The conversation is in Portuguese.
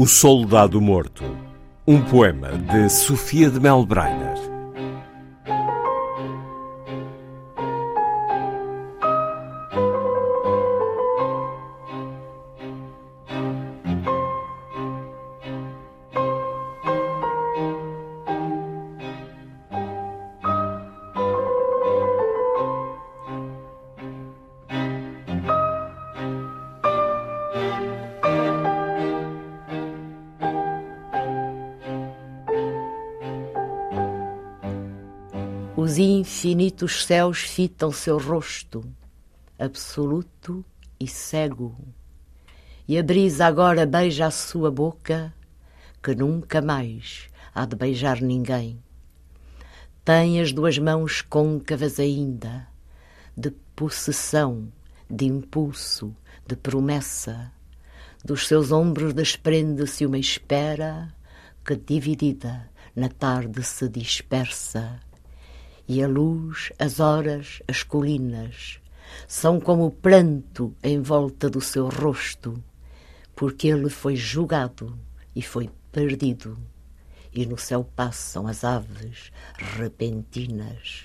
O Soldado Morto, um poema de Sofia de Melbreiner. Os infinitos céus fitam seu rosto, absoluto e cego. E a brisa agora beija a sua boca, que nunca mais há de beijar ninguém. Tem as duas mãos côncavas ainda, de possessão, de impulso, de promessa. Dos seus ombros desprende-se uma espera que, dividida, na tarde se dispersa e a luz, as horas, as colinas, são como o pranto em volta do seu rosto, porque ele foi julgado e foi perdido, e no céu passam as aves repentinas.